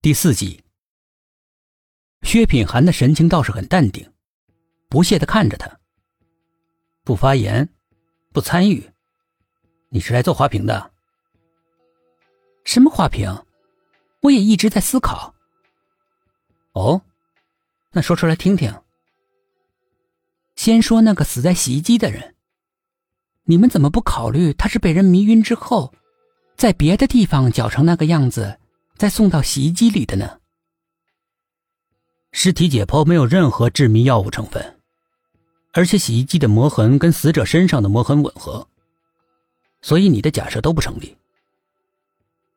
第四集，薛品涵的神情倒是很淡定，不屑的看着他，不发言，不参与。你是来做花瓶的？什么花瓶？我也一直在思考。哦，那说出来听听。先说那个死在洗衣机的人，你们怎么不考虑他是被人迷晕之后，在别的地方搅成那个样子？再送到洗衣机里的呢？尸体解剖没有任何致迷药物成分，而且洗衣机的磨痕跟死者身上的磨痕吻合，所以你的假设都不成立。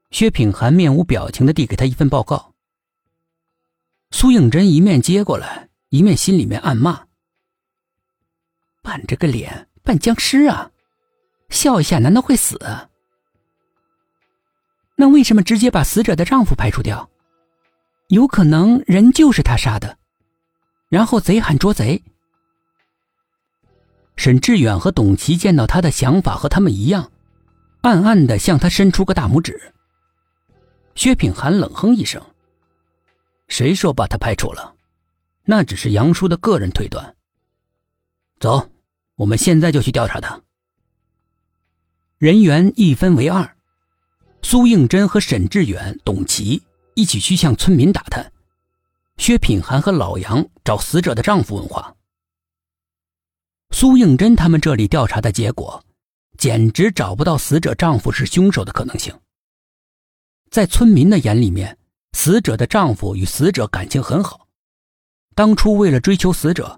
薛品涵面无表情的递给他一份报告。苏应真一面接过来，一面心里面暗骂：“板着个脸扮僵尸啊，笑一下难道会死？”那为什么直接把死者的丈夫排除掉？有可能人就是他杀的，然后贼喊捉贼。沈志远和董琦见到他的想法和他们一样，暗暗的向他伸出个大拇指。薛品涵冷哼一声：“谁说把他排除了？那只是杨叔的个人推断。走，我们现在就去调查他。人员一分为二。”苏应真和沈志远、董琦一起去向村民打探，薛品涵和老杨找死者的丈夫问话。苏应真他们这里调查的结果，简直找不到死者丈夫是凶手的可能性。在村民的眼里面，死者的丈夫与死者感情很好，当初为了追求死者，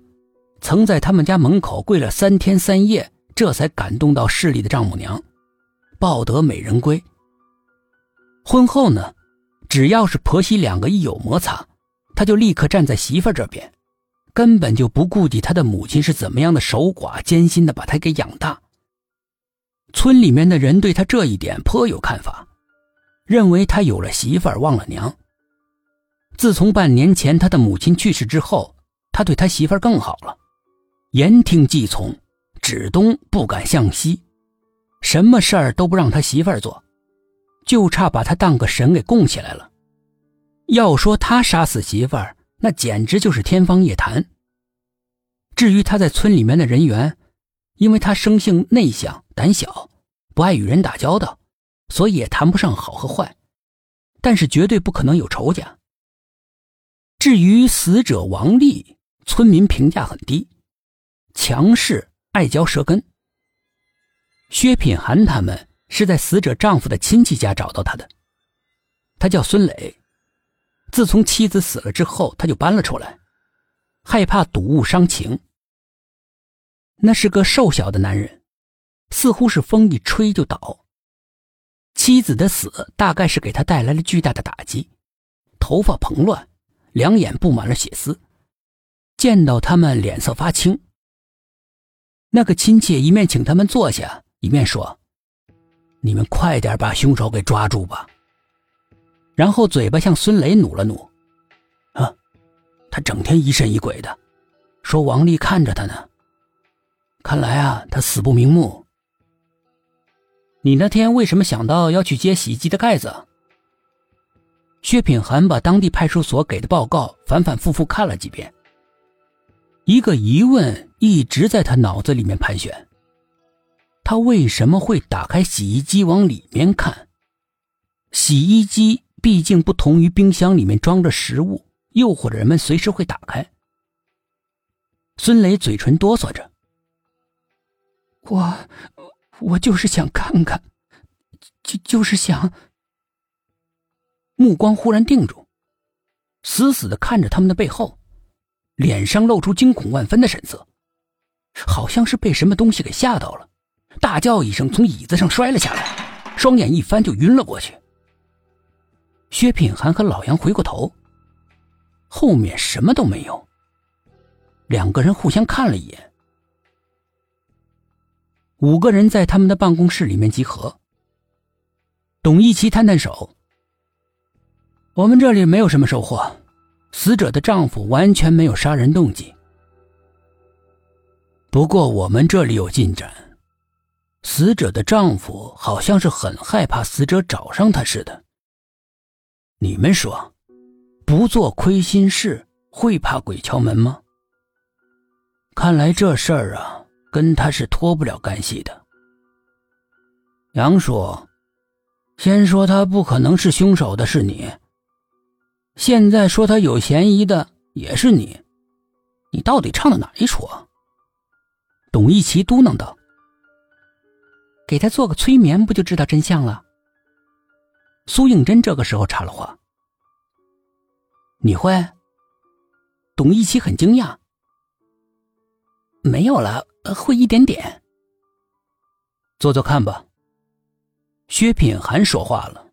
曾在他们家门口跪了三天三夜，这才感动到市里的丈母娘，抱得美人归。婚后呢，只要是婆媳两个一有摩擦，他就立刻站在媳妇这边，根本就不顾及他的母亲是怎么样的守寡，艰辛的把他给养大。村里面的人对他这一点颇有看法，认为他有了媳妇儿忘了娘。自从半年前他的母亲去世之后，他对他媳妇儿更好了，言听计从，指东不敢向西，什么事儿都不让他媳妇儿做。就差把他当个神给供起来了。要说他杀死媳妇儿，那简直就是天方夜谭。至于他在村里面的人缘，因为他生性内向、胆小，不爱与人打交道，所以也谈不上好和坏。但是绝对不可能有仇家。至于死者王丽，村民评价很低，强势、爱嚼舌根。薛品涵他们。是在死者丈夫的亲戚家找到他的，他叫孙磊。自从妻子死了之后，他就搬了出来，害怕睹物伤情。那是个瘦小的男人，似乎是风一吹就倒。妻子的死大概是给他带来了巨大的打击，头发蓬乱，两眼布满了血丝，见到他们脸色发青。那个亲戚一面请他们坐下，一面说。你们快点把凶手给抓住吧。然后嘴巴向孙雷努了努，啊，他整天疑神疑鬼的，说王丽看着他呢。看来啊，他死不瞑目。你那天为什么想到要去接洗衣机的盖子？薛品涵把当地派出所给的报告反反复复看了几遍，一个疑问一直在他脑子里面盘旋。他为什么会打开洗衣机往里面看？洗衣机毕竟不同于冰箱里面装着食物，诱惑着人们随时会打开。孙磊嘴唇哆嗦着：“我，我就是想看看，就就是想。”目光忽然定住，死死的看着他们的背后，脸上露出惊恐万分的神色，好像是被什么东西给吓到了。大叫一声，从椅子上摔了下来，双眼一翻就晕了过去。薛品涵和老杨回过头，后面什么都没有。两个人互相看了一眼。五个人在他们的办公室里面集合。董一奇摊摊手：“我们这里没有什么收获，死者的丈夫完全没有杀人动机。不过我们这里有进展。”死者的丈夫好像是很害怕死者找上他似的。你们说，不做亏心事，会怕鬼敲门吗？看来这事儿啊，跟他是脱不了干系的。杨叔，先说他不可能是凶手的是你，现在说他有嫌疑的也是你，你到底唱的哪一出？啊？董一奇嘟囔道：“给他做个催眠，不就知道真相了？”苏应真这个时候插了话：“你会？”董一奇很惊讶：“没有了，会一点点。”做做看吧。薛品涵说话了。